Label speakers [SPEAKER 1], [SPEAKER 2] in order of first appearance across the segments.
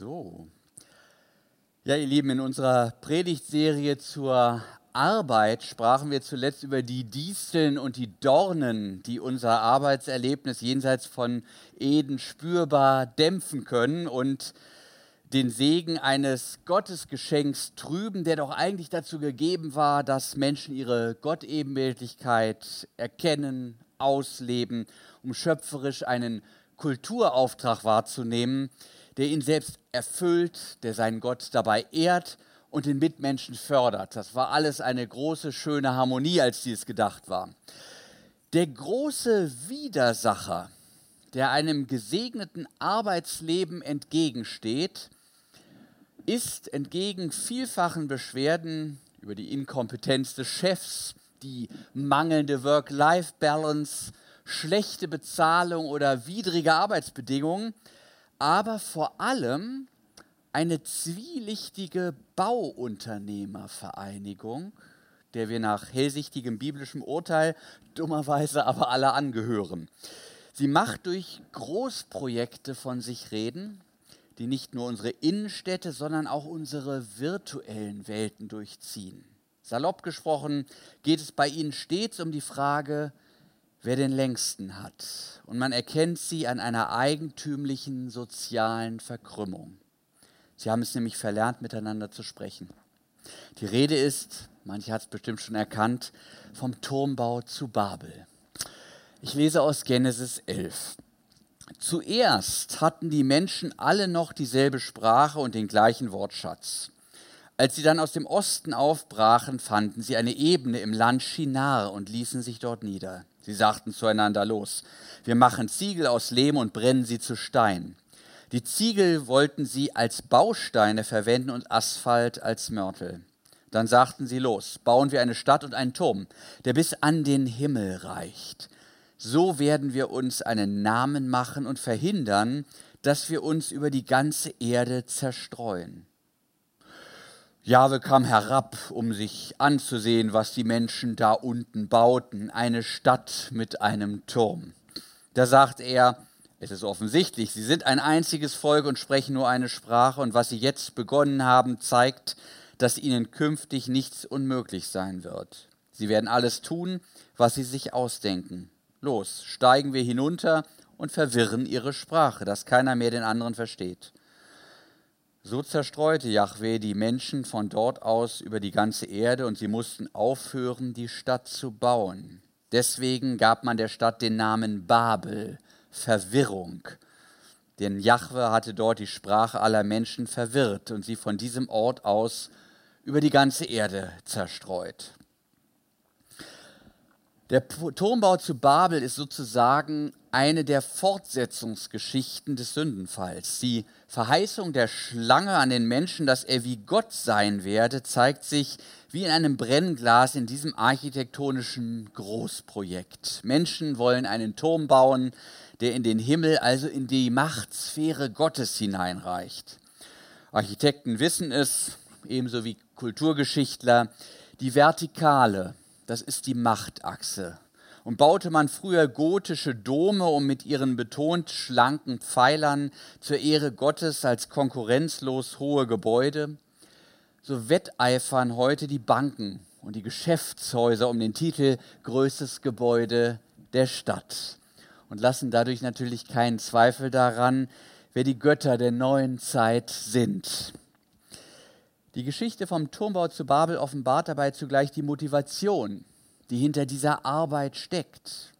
[SPEAKER 1] So. Ja, ihr Lieben, in unserer Predigtserie zur Arbeit sprachen wir zuletzt über die Disteln und die Dornen, die unser Arbeitserlebnis jenseits von Eden spürbar dämpfen können und den Segen eines Gottesgeschenks trüben, der doch eigentlich dazu gegeben war, dass Menschen ihre Gottebenbildlichkeit erkennen, ausleben, um schöpferisch einen Kulturauftrag wahrzunehmen, der ihn selbst erfüllt, der seinen Gott dabei ehrt und den Mitmenschen fördert. Das war alles eine große, schöne Harmonie, als dies gedacht war. Der große Widersacher, der einem gesegneten Arbeitsleben entgegensteht, ist entgegen vielfachen Beschwerden über die Inkompetenz des Chefs, die mangelnde Work-Life-Balance, schlechte Bezahlung oder widrige Arbeitsbedingungen, aber vor allem eine zwielichtige Bauunternehmervereinigung, der wir nach hellsichtigem biblischem Urteil dummerweise aber alle angehören. Sie macht durch Großprojekte von sich reden, die nicht nur unsere Innenstädte, sondern auch unsere virtuellen Welten durchziehen. Salopp gesprochen geht es bei ihnen stets um die Frage, wer den längsten hat. Und man erkennt sie an einer eigentümlichen sozialen Verkrümmung. Sie haben es nämlich verlernt, miteinander zu sprechen. Die Rede ist, manche hat es bestimmt schon erkannt, vom Turmbau zu Babel. Ich lese aus Genesis 11. Zuerst hatten die Menschen alle noch dieselbe Sprache und den gleichen Wortschatz. Als sie dann aus dem Osten aufbrachen, fanden sie eine Ebene im Land Shinar und ließen sich dort nieder. Sie sagten zueinander los, wir machen Ziegel aus Lehm und brennen sie zu Stein. Die Ziegel wollten sie als Bausteine verwenden und Asphalt als Mörtel. Dann sagten sie los, bauen wir eine Stadt und einen Turm, der bis an den Himmel reicht. So werden wir uns einen Namen machen und verhindern, dass wir uns über die ganze Erde zerstreuen. Jahwe kam herab, um sich anzusehen, was die Menschen da unten bauten, eine Stadt mit einem Turm. Da sagt er, es ist offensichtlich, sie sind ein einziges Volk und sprechen nur eine Sprache, und was sie jetzt begonnen haben, zeigt, dass ihnen künftig nichts unmöglich sein wird. Sie werden alles tun, was sie sich ausdenken. Los, steigen wir hinunter und verwirren ihre Sprache, dass keiner mehr den anderen versteht. So zerstreute Yahweh die Menschen von dort aus über die ganze Erde und sie mussten aufhören, die Stadt zu bauen. Deswegen gab man der Stadt den Namen Babel, Verwirrung. Denn Jahwe hatte dort die Sprache aller Menschen verwirrt und sie von diesem Ort aus über die ganze Erde zerstreut. Der Turmbau zu Babel ist sozusagen eine der Fortsetzungsgeschichten des Sündenfalls. Die Verheißung der Schlange an den Menschen, dass er wie Gott sein werde, zeigt sich wie in einem Brennglas in diesem architektonischen Großprojekt. Menschen wollen einen Turm bauen, der in den Himmel, also in die Machtsphäre Gottes hineinreicht. Architekten wissen es, ebenso wie Kulturgeschichtler, die Vertikale, das ist die Machtachse. Und baute man früher gotische Dome, um mit ihren betont schlanken Pfeilern zur Ehre Gottes als konkurrenzlos hohe Gebäude, so wetteifern heute die Banken und die Geschäftshäuser um den Titel größtes Gebäude der Stadt und lassen dadurch natürlich keinen Zweifel daran, wer die Götter der neuen Zeit sind. Die Geschichte vom Turmbau zu Babel offenbart dabei zugleich die Motivation, die hinter dieser Arbeit steckt.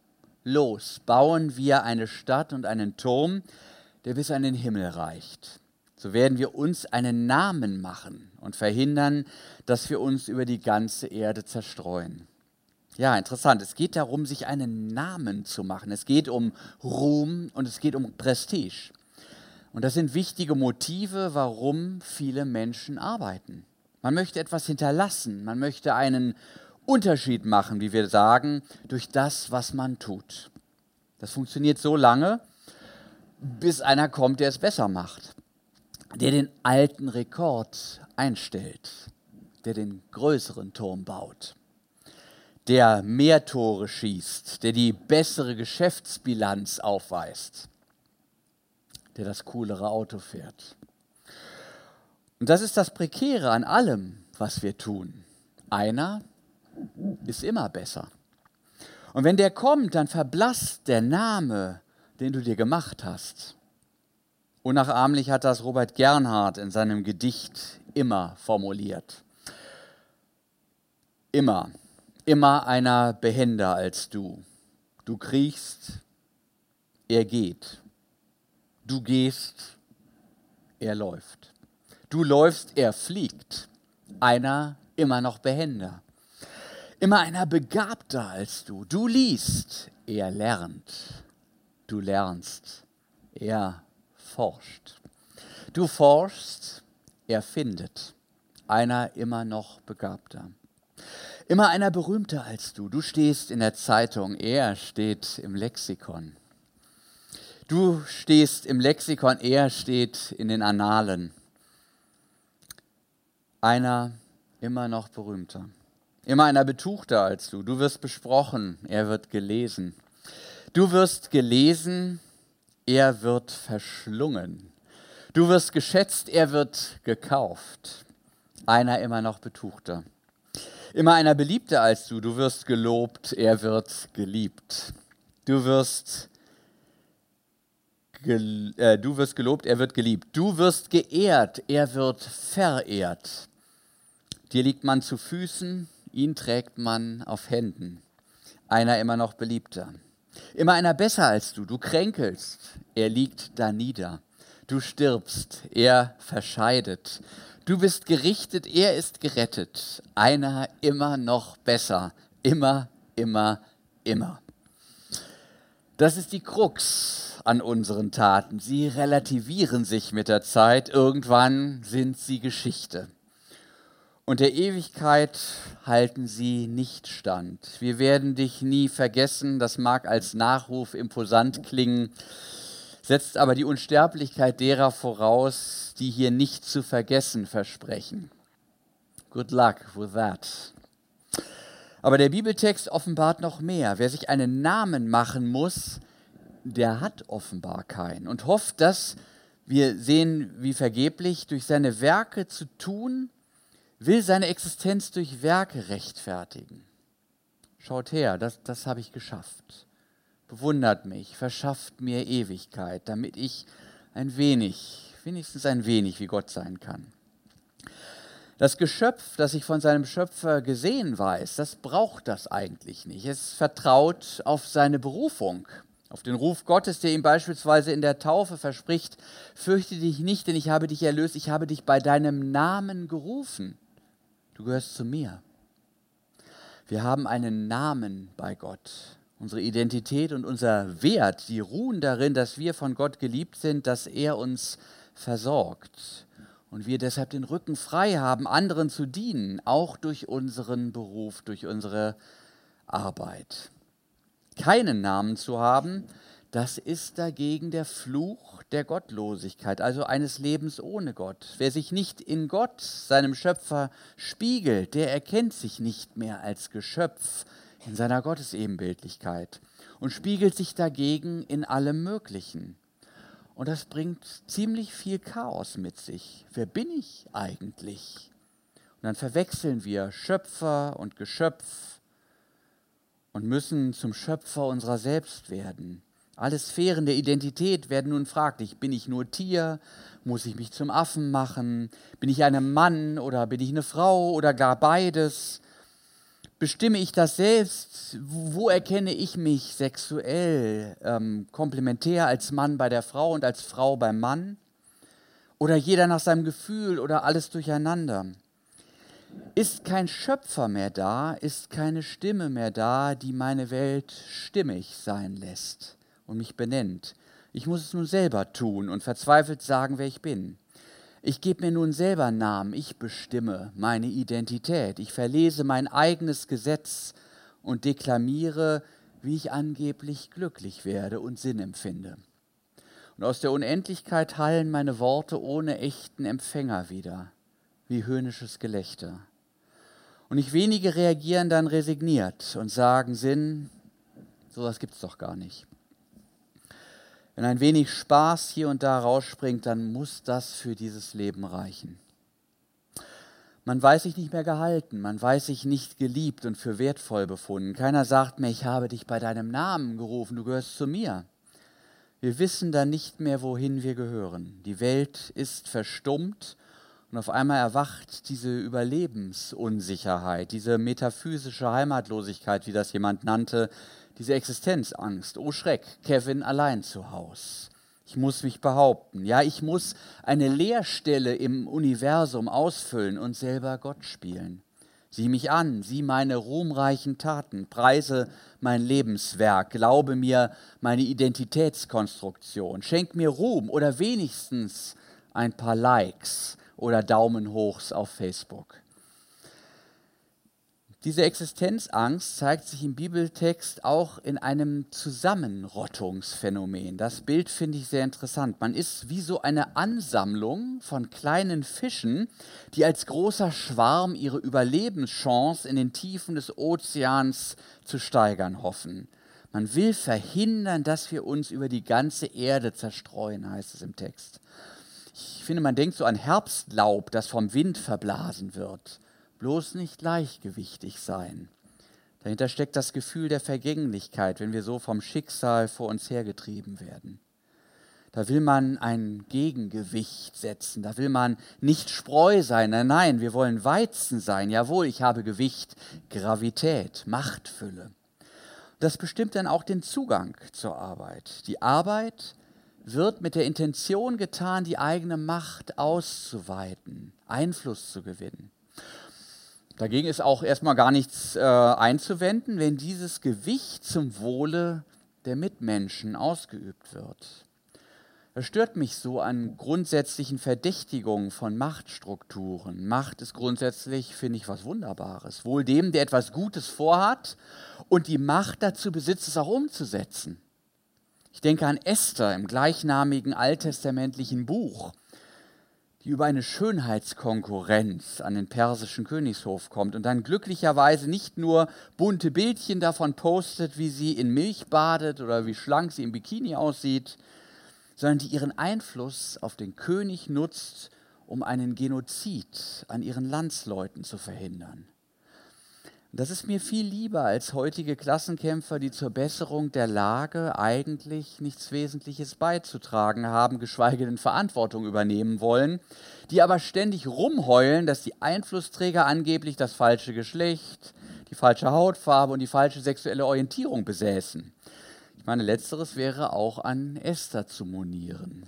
[SPEAKER 1] Los, bauen wir eine Stadt und einen Turm, der bis an den Himmel reicht. So werden wir uns einen Namen machen und verhindern, dass wir uns über die ganze Erde zerstreuen. Ja, interessant. Es geht darum, sich einen Namen zu machen. Es geht um Ruhm und es geht um Prestige. Und das sind wichtige Motive, warum viele Menschen arbeiten. Man möchte etwas hinterlassen, man möchte einen Unterschied machen, wie wir sagen, durch das, was man tut. Das funktioniert so lange, bis einer kommt, der es besser macht, der den alten Rekord einstellt, der den größeren Turm baut, der mehr Tore schießt, der die bessere Geschäftsbilanz aufweist der das coolere Auto fährt. Und das ist das Prekäre an allem, was wir tun. Einer ist immer besser. Und wenn der kommt, dann verblasst der Name, den du dir gemacht hast. Unnachahmlich hat das Robert Gernhardt in seinem Gedicht immer formuliert. Immer, immer einer behender als du. Du kriechst, er geht. Du gehst, er läuft. Du läufst, er fliegt. Einer immer noch behender. Immer einer begabter als du. Du liest, er lernt. Du lernst, er forscht. Du forschst, er findet. Einer immer noch begabter. Immer einer berühmter als du. Du stehst in der Zeitung, er steht im Lexikon. Du stehst im Lexikon, er steht in den Annalen. Einer immer noch berühmter. Immer einer betuchter als du. Du wirst besprochen, er wird gelesen. Du wirst gelesen, er wird verschlungen. Du wirst geschätzt, er wird gekauft. Einer immer noch betuchter. Immer einer beliebter als du. Du wirst gelobt, er wird geliebt. Du wirst, äh, du wirst gelobt, er wird geliebt. Du wirst geehrt, er wird verehrt. Dir liegt man zu Füßen, Ihn trägt man auf Händen. Einer immer noch beliebter. Immer einer besser als du. Du kränkelst, er liegt da nieder. Du stirbst, er verscheidet. Du bist gerichtet, er ist gerettet. Einer immer noch besser. Immer, immer, immer. Das ist die Krux an unseren Taten. Sie relativieren sich mit der Zeit. Irgendwann sind sie Geschichte und der Ewigkeit halten sie nicht stand. Wir werden dich nie vergessen, das mag als Nachruf imposant klingen, setzt aber die Unsterblichkeit derer voraus, die hier nicht zu vergessen versprechen. Good luck with that. Aber der Bibeltext offenbart noch mehr. Wer sich einen Namen machen muss, der hat offenbar keinen und hofft, dass wir sehen, wie vergeblich durch seine Werke zu tun, will seine Existenz durch Werke rechtfertigen. Schaut her, das, das habe ich geschafft. Bewundert mich, verschafft mir Ewigkeit, damit ich ein wenig, wenigstens ein wenig wie Gott sein kann. Das Geschöpf, das sich von seinem Schöpfer gesehen weiß, das braucht das eigentlich nicht. Es vertraut auf seine Berufung, auf den Ruf Gottes, der ihm beispielsweise in der Taufe verspricht, fürchte dich nicht, denn ich habe dich erlöst, ich habe dich bei deinem Namen gerufen. Du gehörst zu mir. Wir haben einen Namen bei Gott. Unsere Identität und unser Wert, die ruhen darin, dass wir von Gott geliebt sind, dass er uns versorgt und wir deshalb den Rücken frei haben, anderen zu dienen, auch durch unseren Beruf, durch unsere Arbeit. Keinen Namen zu haben, das ist dagegen der Fluch der Gottlosigkeit, also eines Lebens ohne Gott. Wer sich nicht in Gott, seinem Schöpfer, spiegelt, der erkennt sich nicht mehr als Geschöpf in seiner Gottesebenbildlichkeit und spiegelt sich dagegen in allem Möglichen. Und das bringt ziemlich viel Chaos mit sich. Wer bin ich eigentlich? Und dann verwechseln wir Schöpfer und Geschöpf und müssen zum Schöpfer unserer selbst werden. Alle Sphären der Identität werden nun fraglich. Bin ich nur Tier? Muss ich mich zum Affen machen? Bin ich ein Mann oder bin ich eine Frau oder gar beides? Bestimme ich das selbst? Wo erkenne ich mich sexuell, ähm, komplementär als Mann bei der Frau und als Frau beim Mann? Oder jeder nach seinem Gefühl oder alles durcheinander? Ist kein Schöpfer mehr da, ist keine Stimme mehr da, die meine Welt stimmig sein lässt und mich benennt. Ich muss es nun selber tun und verzweifelt sagen, wer ich bin. Ich gebe mir nun selber Namen, ich bestimme meine Identität, ich verlese mein eigenes Gesetz und deklamiere, wie ich angeblich glücklich werde und Sinn empfinde. Und aus der Unendlichkeit hallen meine Worte ohne echten Empfänger wieder, wie höhnisches Gelächter. Und nicht wenige reagieren dann resigniert und sagen Sinn, sowas gibt's doch gar nicht. Wenn ein wenig Spaß hier und da rausspringt, dann muss das für dieses Leben reichen. Man weiß sich nicht mehr gehalten, man weiß sich nicht geliebt und für wertvoll befunden. Keiner sagt mehr, ich habe dich bei deinem Namen gerufen, du gehörst zu mir. Wir wissen dann nicht mehr, wohin wir gehören. Die Welt ist verstummt und auf einmal erwacht diese Überlebensunsicherheit, diese metaphysische Heimatlosigkeit, wie das jemand nannte, diese Existenzangst. Oh Schreck, Kevin allein zu Hause. Ich muss mich behaupten. Ja, ich muss eine Leerstelle im Universum ausfüllen und selber Gott spielen. Sieh mich an, sieh meine ruhmreichen Taten, preise mein Lebenswerk, glaube mir meine Identitätskonstruktion, schenk mir Ruhm oder wenigstens ein paar Likes oder Daumen hochs auf Facebook. Diese Existenzangst zeigt sich im Bibeltext auch in einem Zusammenrottungsphänomen. Das Bild finde ich sehr interessant. Man ist wie so eine Ansammlung von kleinen Fischen, die als großer Schwarm ihre Überlebenschance in den Tiefen des Ozeans zu steigern hoffen. Man will verhindern, dass wir uns über die ganze Erde zerstreuen, heißt es im Text. Ich finde, man denkt so an Herbstlaub, das vom Wind verblasen wird bloß nicht gleichgewichtig sein. Dahinter steckt das Gefühl der Vergänglichkeit, wenn wir so vom Schicksal vor uns hergetrieben werden. Da will man ein Gegengewicht setzen, da will man nicht Spreu sein, nein, nein, wir wollen Weizen sein. Jawohl, ich habe Gewicht, Gravität, Machtfülle. Das bestimmt dann auch den Zugang zur Arbeit. Die Arbeit wird mit der Intention getan, die eigene Macht auszuweiten, Einfluss zu gewinnen. Dagegen ist auch erstmal gar nichts äh, einzuwenden, wenn dieses Gewicht zum Wohle der Mitmenschen ausgeübt wird. Es stört mich so an grundsätzlichen Verdächtigungen von Machtstrukturen. Macht ist grundsätzlich, finde ich, was Wunderbares. Wohl dem, der etwas Gutes vorhat und die Macht dazu besitzt, es auch umzusetzen. Ich denke an Esther im gleichnamigen alttestamentlichen Buch die über eine Schönheitskonkurrenz an den persischen Königshof kommt und dann glücklicherweise nicht nur bunte Bildchen davon postet, wie sie in Milch badet oder wie schlank sie im Bikini aussieht, sondern die ihren Einfluss auf den König nutzt, um einen Genozid an ihren Landsleuten zu verhindern. Das ist mir viel lieber als heutige Klassenkämpfer, die zur Besserung der Lage eigentlich nichts Wesentliches beizutragen haben, geschweige denn Verantwortung übernehmen wollen, die aber ständig rumheulen, dass die Einflussträger angeblich das falsche Geschlecht, die falsche Hautfarbe und die falsche sexuelle Orientierung besäßen. Ich meine, letzteres wäre auch an Esther zu monieren.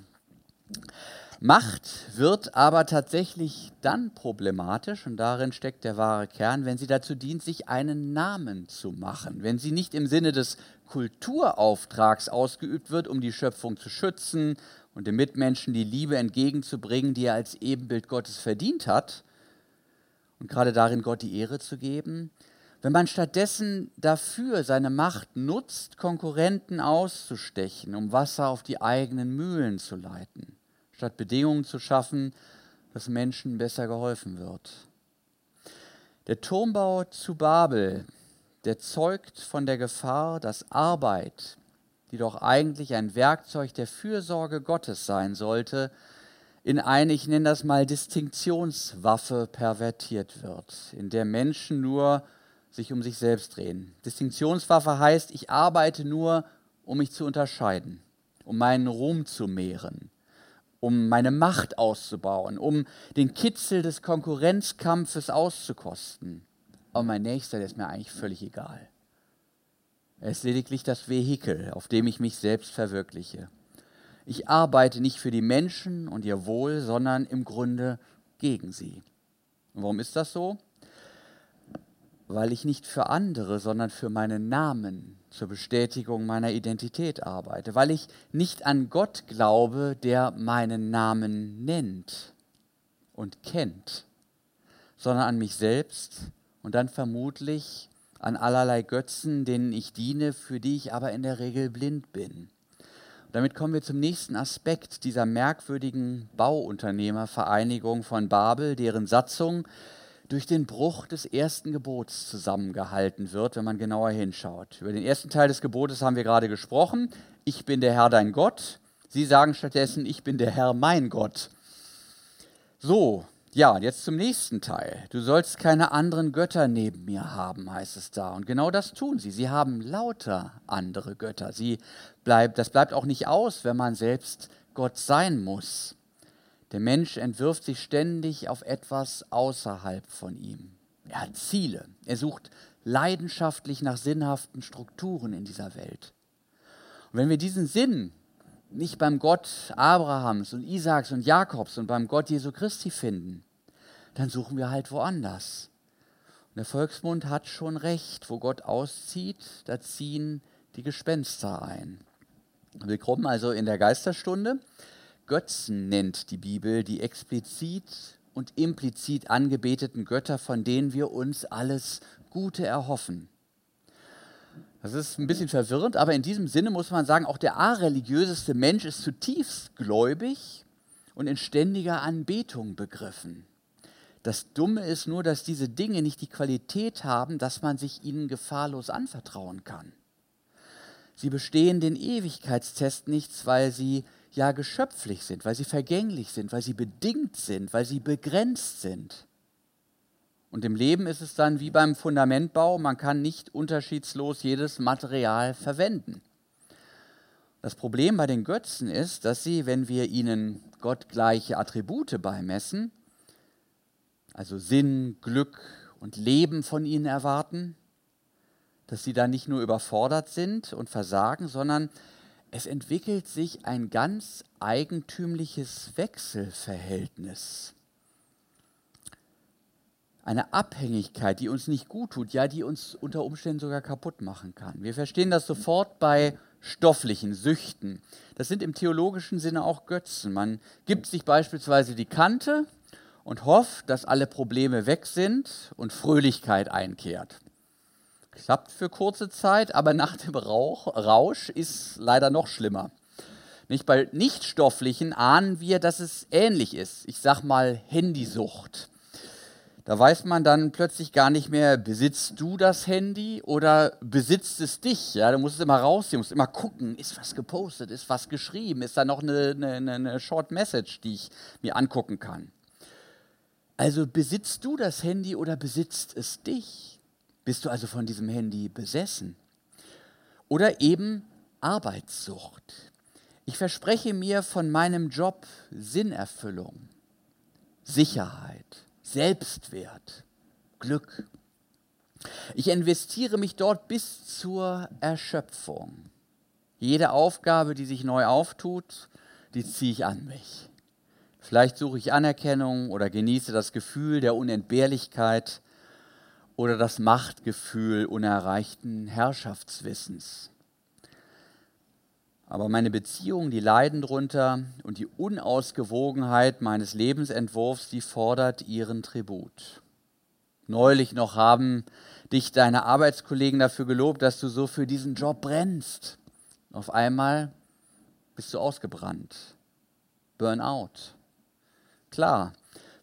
[SPEAKER 1] Macht wird aber tatsächlich dann problematisch, und darin steckt der wahre Kern, wenn sie dazu dient, sich einen Namen zu machen, wenn sie nicht im Sinne des Kulturauftrags ausgeübt wird, um die Schöpfung zu schützen und dem Mitmenschen die Liebe entgegenzubringen, die er als Ebenbild Gottes verdient hat, und gerade darin Gott die Ehre zu geben, wenn man stattdessen dafür seine Macht nutzt, Konkurrenten auszustechen, um Wasser auf die eigenen Mühlen zu leiten statt Bedingungen zu schaffen, dass Menschen besser geholfen wird. Der Turmbau zu Babel, der zeugt von der Gefahr, dass Arbeit, die doch eigentlich ein Werkzeug der Fürsorge Gottes sein sollte, in eine, ich nenne das mal, Distinktionswaffe pervertiert wird, in der Menschen nur sich um sich selbst drehen. Distinktionswaffe heißt, ich arbeite nur, um mich zu unterscheiden, um meinen Ruhm zu mehren, um meine Macht auszubauen, um den Kitzel des Konkurrenzkampfes auszukosten. Aber mein Nächster, der ist mir eigentlich völlig egal. Er ist lediglich das Vehikel, auf dem ich mich selbst verwirkliche. Ich arbeite nicht für die Menschen und ihr Wohl, sondern im Grunde gegen sie. Und warum ist das so? Weil ich nicht für andere, sondern für meinen Namen zur Bestätigung meiner Identität arbeite, weil ich nicht an Gott glaube, der meinen Namen nennt und kennt, sondern an mich selbst und dann vermutlich an allerlei Götzen, denen ich diene, für die ich aber in der Regel blind bin. Und damit kommen wir zum nächsten Aspekt dieser merkwürdigen Bauunternehmervereinigung von Babel, deren Satzung durch den Bruch des ersten Gebots zusammengehalten wird, wenn man genauer hinschaut. Über den ersten Teil des Gebotes haben wir gerade gesprochen. Ich bin der Herr dein Gott. Sie sagen stattdessen, ich bin der Herr mein Gott. So, Ja, jetzt zum nächsten Teil. Du sollst keine anderen Götter neben mir haben, heißt es da. Und genau das tun sie. Sie haben lauter andere Götter. Sie bleibt, das bleibt auch nicht aus, wenn man selbst Gott sein muss. Der Mensch entwirft sich ständig auf etwas außerhalb von ihm. Er hat Ziele. Er sucht leidenschaftlich nach sinnhaften Strukturen in dieser Welt. Und wenn wir diesen Sinn nicht beim Gott Abrahams und Isaaks und Jakobs und beim Gott Jesu Christi finden, dann suchen wir halt woanders. Und der Volksmund hat schon recht, wo Gott auszieht, da ziehen die Gespenster ein. Willkommen also in der Geisterstunde. Götzen nennt die Bibel die explizit und implizit angebeteten Götter, von denen wir uns alles Gute erhoffen. Das ist ein bisschen verwirrend, aber in diesem Sinne muss man sagen, auch der areligiöseste Mensch ist zutiefst gläubig und in ständiger Anbetung begriffen. Das Dumme ist nur, dass diese Dinge nicht die Qualität haben, dass man sich ihnen gefahrlos anvertrauen kann. Sie bestehen den Ewigkeitstest nichts, weil sie ja geschöpflich sind, weil sie vergänglich sind, weil sie bedingt sind, weil sie begrenzt sind. Und im Leben ist es dann wie beim Fundamentbau, man kann nicht unterschiedslos jedes Material verwenden. Das Problem bei den Götzen ist, dass sie, wenn wir ihnen gottgleiche Attribute beimessen, also Sinn, Glück und Leben von ihnen erwarten, dass sie da nicht nur überfordert sind und versagen, sondern es entwickelt sich ein ganz eigentümliches Wechselverhältnis. Eine Abhängigkeit, die uns nicht gut tut, ja, die uns unter Umständen sogar kaputt machen kann. Wir verstehen das sofort bei stofflichen Süchten. Das sind im theologischen Sinne auch Götzen. Man gibt sich beispielsweise die Kante und hofft, dass alle Probleme weg sind und Fröhlichkeit einkehrt. Klappt für kurze Zeit, aber nach dem Rauch, Rausch ist leider noch schlimmer. Nicht bei Nichtstofflichen ahnen wir, dass es ähnlich ist. Ich sag mal Handysucht. Da weiß man dann plötzlich gar nicht mehr, besitzt du das Handy oder besitzt es dich? Ja, du musst es immer rausziehen, musst immer gucken, ist was gepostet, ist was geschrieben, ist da noch eine, eine, eine Short Message, die ich mir angucken kann. Also besitzt du das Handy oder besitzt es dich? Bist du also von diesem Handy besessen? Oder eben Arbeitssucht. Ich verspreche mir von meinem Job Sinnerfüllung, Sicherheit, Selbstwert, Glück. Ich investiere mich dort bis zur Erschöpfung. Jede Aufgabe, die sich neu auftut, die ziehe ich an mich. Vielleicht suche ich Anerkennung oder genieße das Gefühl der Unentbehrlichkeit oder das Machtgefühl unerreichten Herrschaftswissens. Aber meine Beziehungen, die leiden drunter und die Unausgewogenheit meines Lebensentwurfs, die fordert ihren Tribut. Neulich noch haben dich deine Arbeitskollegen dafür gelobt, dass du so für diesen Job brennst. Auf einmal bist du ausgebrannt. Burnout. Klar,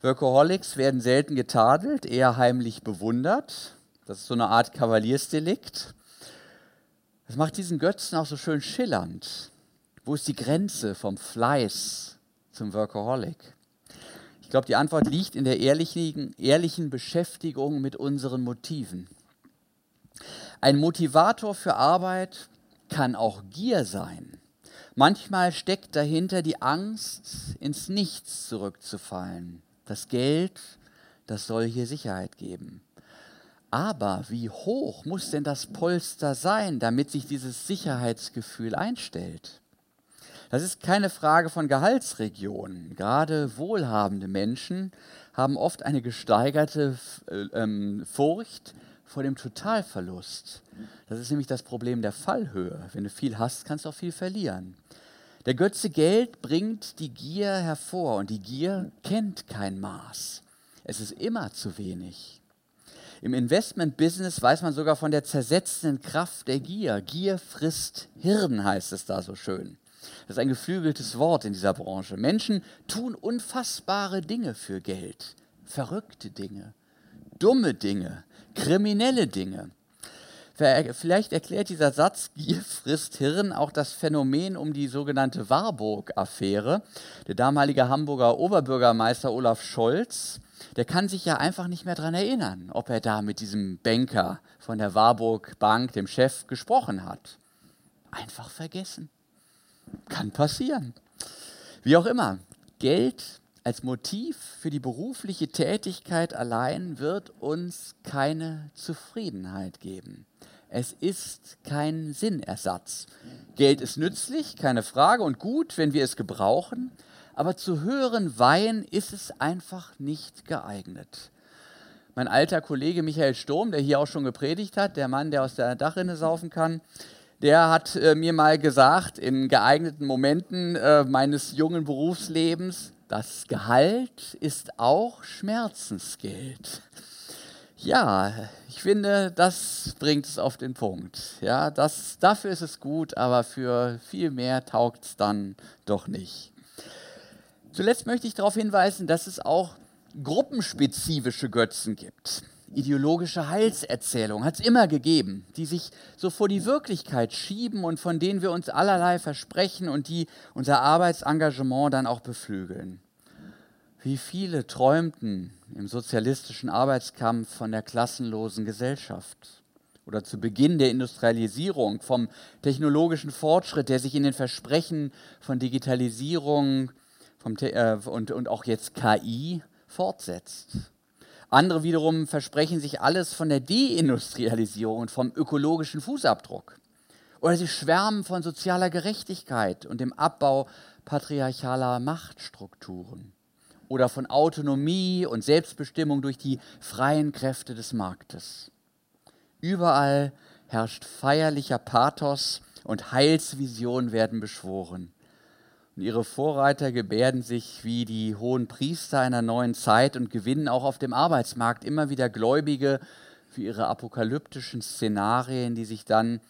[SPEAKER 1] Workaholics werden selten getadelt, eher heimlich bewundert. Das ist so eine Art Kavaliersdelikt. Das macht diesen Götzen auch so schön schillernd. Wo ist die Grenze vom Fleiß zum Workaholic? Ich glaube, die Antwort liegt in der ehrlichen, ehrlichen Beschäftigung mit unseren Motiven. Ein Motivator für Arbeit kann auch Gier sein. Manchmal steckt dahinter die Angst, ins Nichts zurückzufallen. Das Geld, das soll hier Sicherheit geben. Aber wie hoch muss denn das Polster sein, damit sich dieses Sicherheitsgefühl einstellt? Das ist keine Frage von Gehaltsregionen. Gerade wohlhabende Menschen haben oft eine gesteigerte äh, ähm, Furcht vor dem Totalverlust. Das ist nämlich das Problem der Fallhöhe. Wenn du viel hast, kannst du auch viel verlieren. Der Götze Geld bringt die Gier hervor und die Gier kennt kein Maß. Es ist immer zu wenig. Im Investment-Business weiß man sogar von der zersetzenden Kraft der Gier. Gier frisst Hirn, heißt es da so schön. Das ist ein geflügeltes Wort in dieser Branche. Menschen tun unfassbare Dinge für Geld. Verrückte Dinge, dumme Dinge, kriminelle Dinge. Vielleicht erklärt dieser Satz Gier frisst Hirn auch das Phänomen um die sogenannte Warburg-Affäre. Der damalige Hamburger Oberbürgermeister Olaf Scholz, der kann sich ja einfach nicht mehr daran erinnern, ob er da mit diesem Banker von der Warburg Bank, dem Chef, gesprochen hat. Einfach vergessen. Kann passieren. Wie auch immer, Geld als Motiv für die berufliche Tätigkeit allein wird uns keine Zufriedenheit geben. Es ist kein Sinnersatz. Geld ist nützlich, keine Frage, und gut, wenn wir es gebrauchen, aber zu höheren Weihen ist es einfach nicht geeignet. Mein alter Kollege Michael Sturm, der hier auch schon gepredigt hat, der Mann, der aus der Dachrinne saufen kann, der hat äh, mir mal gesagt, in geeigneten Momenten äh, meines jungen Berufslebens, das Gehalt ist auch Schmerzensgeld. Ja, ich finde, das bringt es auf den Punkt. Ja, das, dafür ist es gut, aber für viel mehr taugt es dann doch nicht. Zuletzt möchte ich darauf hinweisen, dass es auch gruppenspezifische Götzen gibt ideologische Heilserzählungen hat es immer gegeben, die sich so vor die Wirklichkeit schieben und von denen wir uns allerlei versprechen und die unser Arbeitsengagement dann auch beflügeln. Wie viele träumten im sozialistischen Arbeitskampf von der klassenlosen Gesellschaft oder zu Beginn der Industrialisierung vom technologischen Fortschritt, der sich in den Versprechen von Digitalisierung vom, äh, und, und auch jetzt KI fortsetzt. Andere wiederum versprechen sich alles von der Deindustrialisierung und vom ökologischen Fußabdruck. Oder sie schwärmen von sozialer Gerechtigkeit und dem Abbau patriarchaler Machtstrukturen. Oder von Autonomie und Selbstbestimmung durch die freien Kräfte des Marktes. Überall herrscht feierlicher Pathos und Heilsvisionen werden beschworen. Und ihre Vorreiter gebärden sich wie die hohen Priester einer neuen Zeit und gewinnen auch auf dem Arbeitsmarkt immer wieder Gläubige für ihre apokalyptischen Szenarien, die sich dann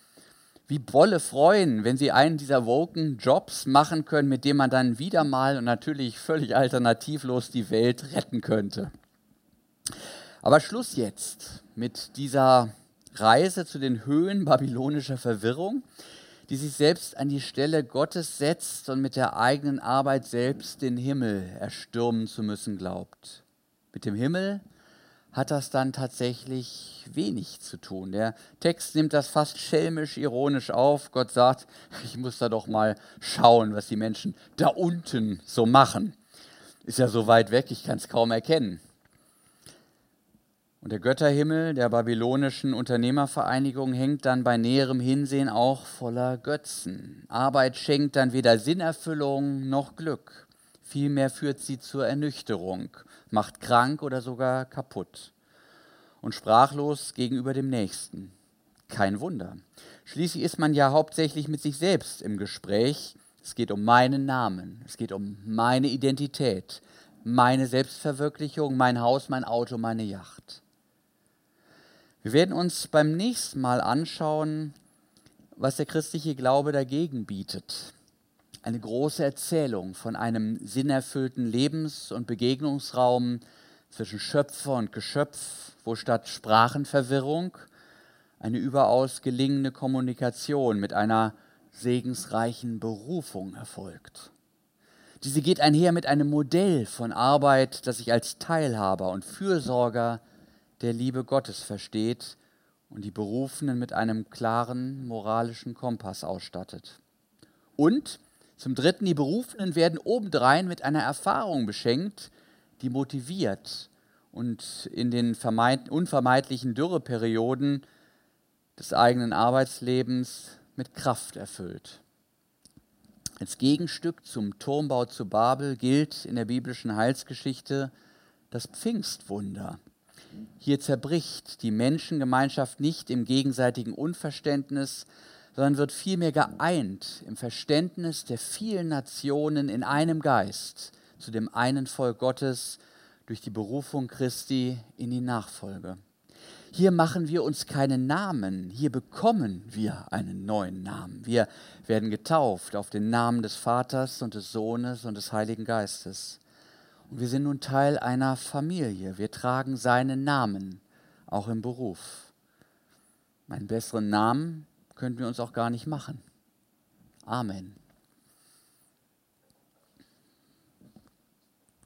[SPEAKER 1] wie Bolle freuen, wenn sie einen dieser woken Jobs machen können, mit dem man dann wieder mal und natürlich völlig alternativlos die Welt retten könnte. Aber Schluss jetzt mit dieser Reise zu den Höhen babylonischer Verwirrung die sich selbst an die Stelle Gottes setzt und mit der eigenen Arbeit selbst den Himmel erstürmen zu müssen glaubt. Mit dem Himmel hat das dann tatsächlich wenig zu tun. Der Text nimmt das fast schelmisch ironisch auf. Gott sagt, ich muss da doch mal schauen, was die Menschen da unten so machen. Ist ja so weit weg, ich kann es kaum erkennen. Und der Götterhimmel der babylonischen Unternehmervereinigung hängt dann bei näherem Hinsehen auch voller Götzen. Arbeit schenkt dann weder Sinnerfüllung noch Glück. Vielmehr führt sie zur Ernüchterung, macht krank oder sogar kaputt. Und sprachlos gegenüber dem Nächsten. Kein Wunder. Schließlich ist man ja hauptsächlich mit sich selbst im Gespräch. Es geht um meinen Namen, es geht um meine Identität, meine Selbstverwirklichung, mein Haus, mein Auto, meine Yacht. Wir werden uns beim nächsten Mal anschauen, was der christliche Glaube dagegen bietet. Eine große Erzählung von einem sinnerfüllten Lebens- und Begegnungsraum zwischen Schöpfer und Geschöpf, wo statt Sprachenverwirrung eine überaus gelingende Kommunikation mit einer segensreichen Berufung erfolgt. Diese geht einher mit einem Modell von Arbeit, das sich als Teilhaber und Fürsorger der Liebe Gottes versteht und die Berufenen mit einem klaren moralischen Kompass ausstattet. Und zum Dritten, die Berufenen werden obendrein mit einer Erfahrung beschenkt, die motiviert und in den unvermeidlichen Dürreperioden des eigenen Arbeitslebens mit Kraft erfüllt. Als Gegenstück zum Turmbau zu Babel gilt in der biblischen Heilsgeschichte das Pfingstwunder. Hier zerbricht die Menschengemeinschaft nicht im gegenseitigen Unverständnis, sondern wird vielmehr geeint im Verständnis der vielen Nationen in einem Geist zu dem einen Volk Gottes durch die Berufung Christi in die Nachfolge. Hier machen wir uns keinen Namen, hier bekommen wir einen neuen Namen. Wir werden getauft auf den Namen des Vaters und des Sohnes und des Heiligen Geistes. Wir sind nun Teil einer Familie. Wir tragen seinen Namen, auch im Beruf. Einen besseren Namen könnten wir uns auch gar nicht machen. Amen.